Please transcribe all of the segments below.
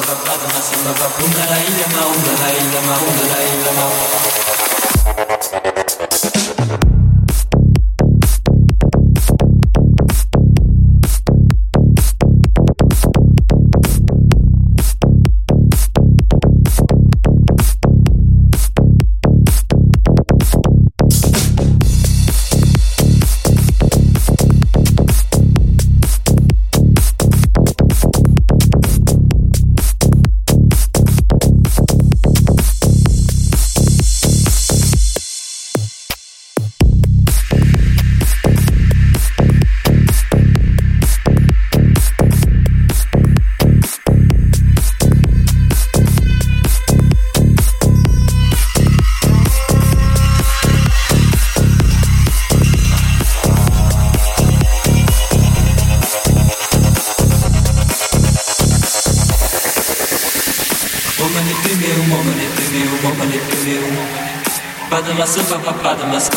vapada na samba vapada na samba vapada na ilha ma onda na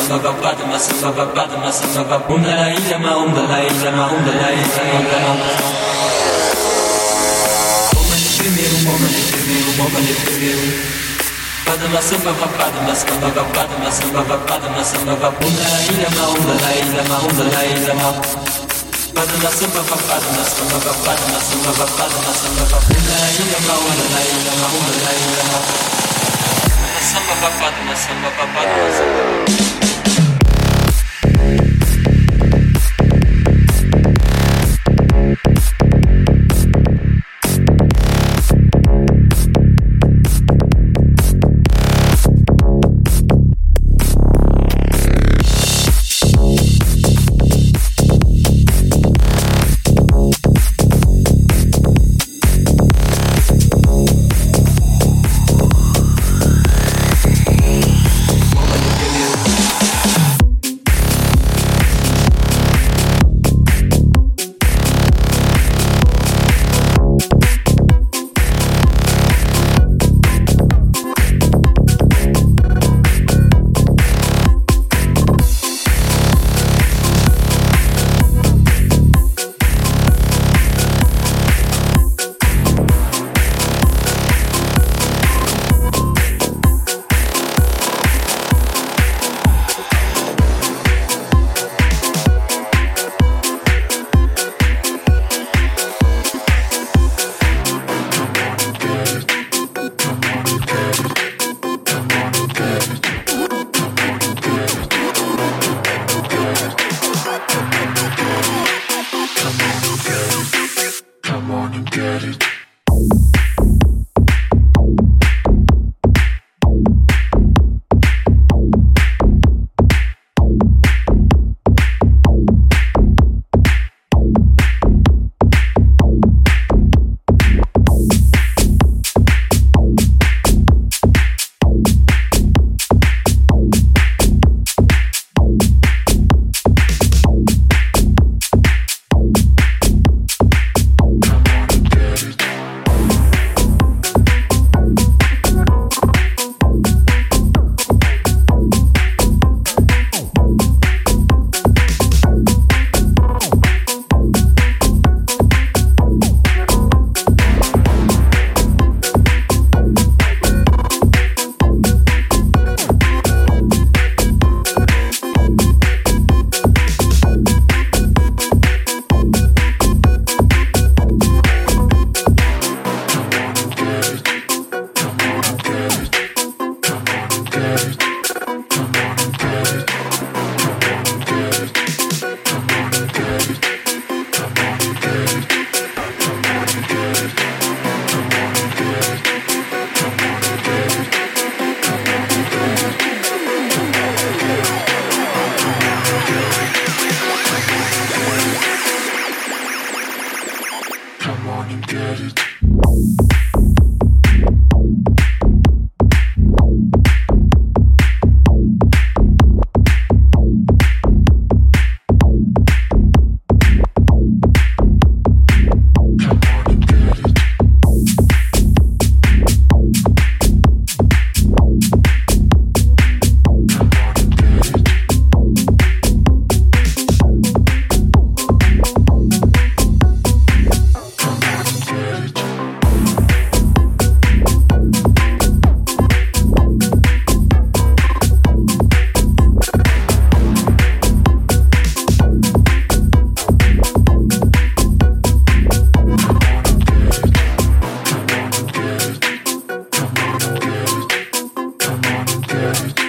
samba mas samba mas samba vapunda la ilha ma onda la ilha ma onda la ilha onda la de primeiro, de primeiro, de primeiro Pada mas samba mas samba mas samba mas samba vapunda la ilha ma onda la ilha ma onda la ilha ma Pada mas samba mas samba mas samba mas samba vapunda la ilha ma onda la ilha ma onda la ilha ma samba papado, na samba papado, na samba. dirty. Hey.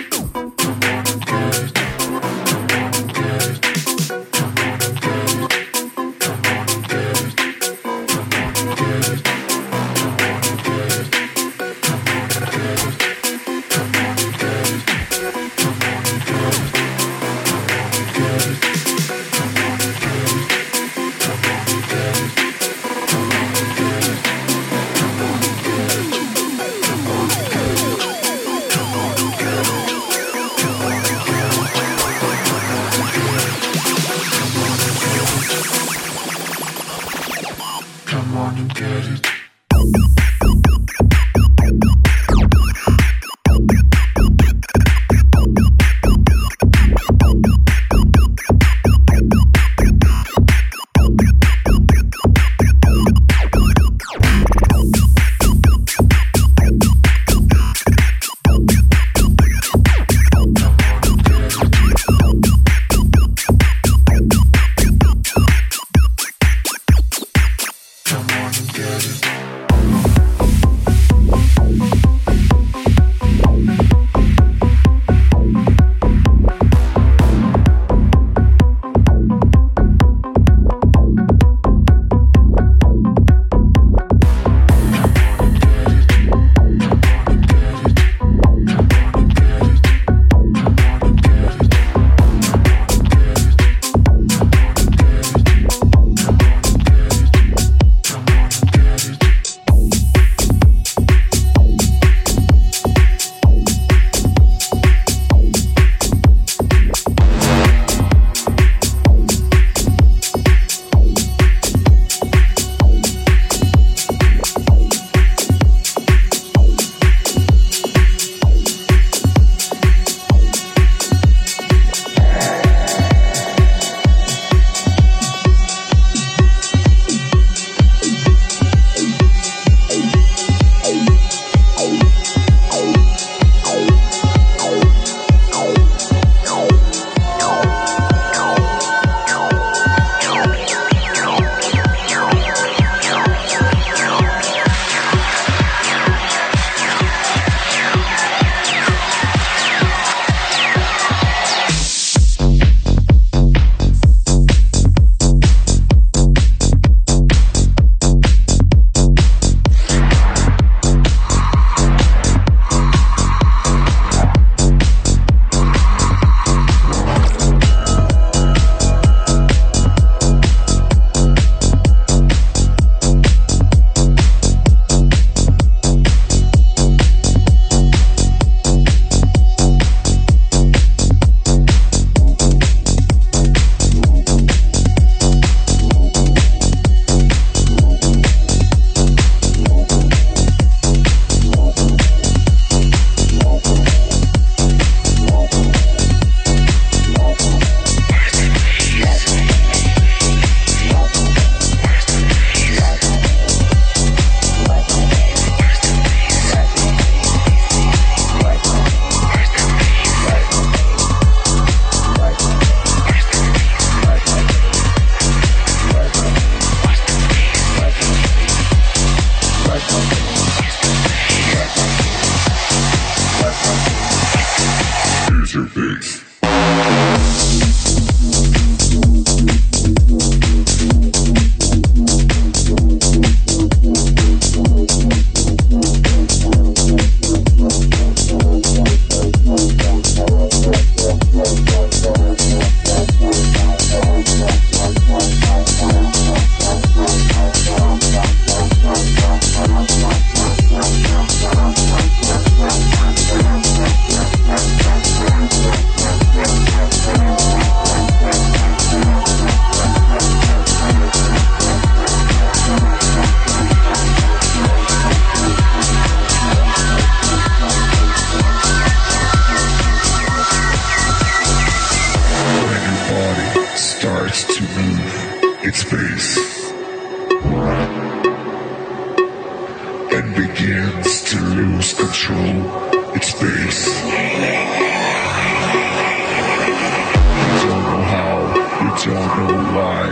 don't know why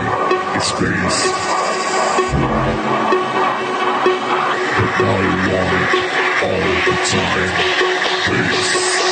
it's space. But I want it all the time. Space.